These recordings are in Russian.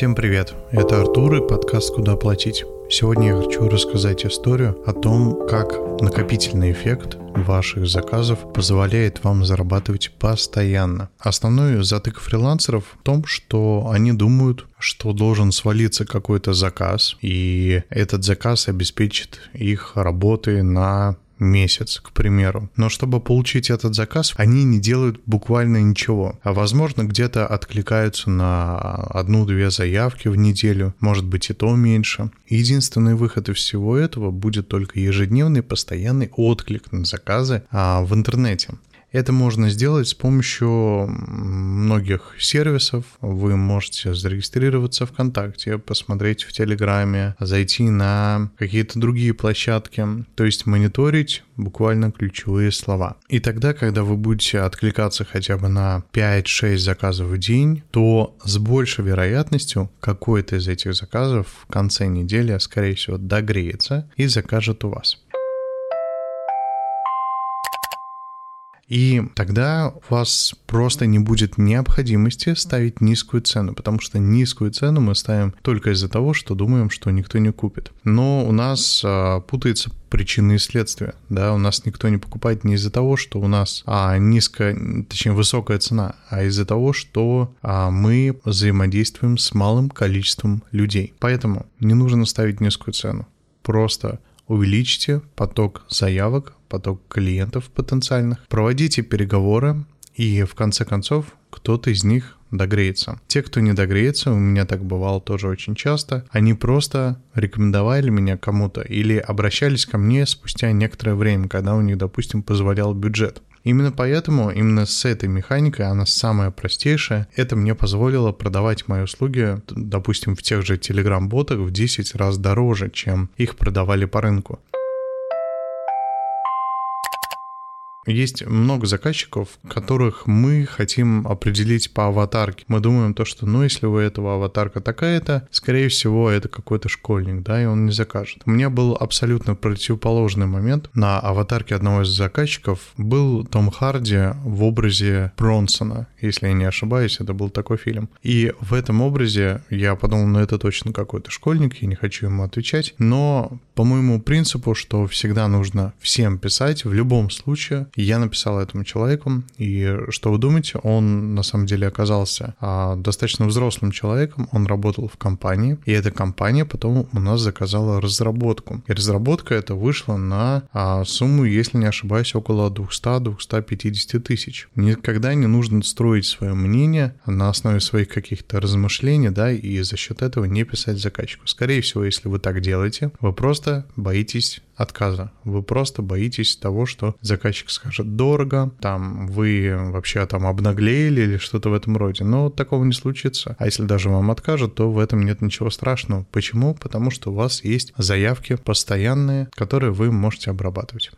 Всем привет, это Артур и подкаст «Куда платить». Сегодня я хочу рассказать историю о том, как накопительный эффект ваших заказов позволяет вам зарабатывать постоянно. Основной затык фрилансеров в том, что они думают, что должен свалиться какой-то заказ, и этот заказ обеспечит их работы на месяц, к примеру. Но чтобы получить этот заказ, они не делают буквально ничего. А возможно, где-то откликаются на одну-две заявки в неделю, может быть и то меньше. Единственный выход из всего этого будет только ежедневный постоянный отклик на заказы а, в интернете. Это можно сделать с помощью многих сервисов. Вы можете зарегистрироваться ВКонтакте, посмотреть в Телеграме, зайти на какие-то другие площадки, то есть мониторить буквально ключевые слова. И тогда, когда вы будете откликаться хотя бы на 5-6 заказов в день, то с большей вероятностью какой-то из этих заказов в конце недели, скорее всего, догреется и закажет у вас. И тогда у вас просто не будет необходимости ставить низкую цену, потому что низкую цену мы ставим только из-за того, что думаем, что никто не купит. Но у нас а, путается причины и следствия. Да, у нас никто не покупает не из-за того, что у нас а, низкая, точнее высокая цена, а из-за того, что а, мы взаимодействуем с малым количеством людей. Поэтому не нужно ставить низкую цену. Просто увеличьте поток заявок, поток клиентов потенциальных, проводите переговоры, и в конце концов кто-то из них догреется. Те, кто не догреется, у меня так бывало тоже очень часто, они просто рекомендовали меня кому-то или обращались ко мне спустя некоторое время, когда у них, допустим, позволял бюджет. Именно поэтому, именно с этой механикой, она самая простейшая, это мне позволило продавать мои услуги, допустим, в тех же Telegram-ботах в 10 раз дороже, чем их продавали по рынку. Есть много заказчиков, которых мы хотим определить по аватарке. Мы думаем то, что ну если у этого аватарка такая-то, скорее всего это какой-то школьник, да, и он не закажет. У меня был абсолютно противоположный момент. На аватарке одного из заказчиков был Том Харди в образе Бронсона, если я не ошибаюсь, это был такой фильм. И в этом образе я подумал, ну это точно какой-то школьник, я не хочу ему отвечать, но по моему принципу, что всегда нужно всем писать в любом случае, я написал этому человеку, и что вы думаете, он на самом деле оказался а, достаточно взрослым человеком, он работал в компании, и эта компания потом у нас заказала разработку. И разработка это вышла на а, сумму, если не ошибаюсь, около 200-250 тысяч. Никогда не нужно строить свое мнение на основе своих каких-то размышлений, да, и за счет этого не писать заказчику. Скорее всего, если вы так делаете, вы просто боитесь отказа. Вы просто боитесь того, что заказчик скажет дорого, там вы вообще там обнаглели или что-то в этом роде. Но такого не случится. А если даже вам откажут, то в этом нет ничего страшного. Почему? Потому что у вас есть заявки постоянные, которые вы можете обрабатывать.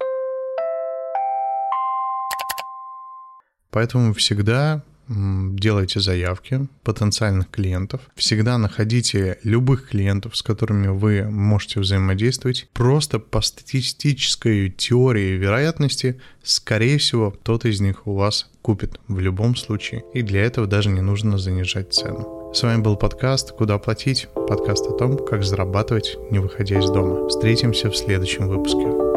Поэтому всегда делайте заявки потенциальных клиентов, всегда находите любых клиентов, с которыми вы можете взаимодействовать. Просто по статистической теории вероятности, скорее всего, кто-то из них у вас купит в любом случае. И для этого даже не нужно занижать цену. С вами был подкаст «Куда платить?» Подкаст о том, как зарабатывать, не выходя из дома. Встретимся в следующем выпуске.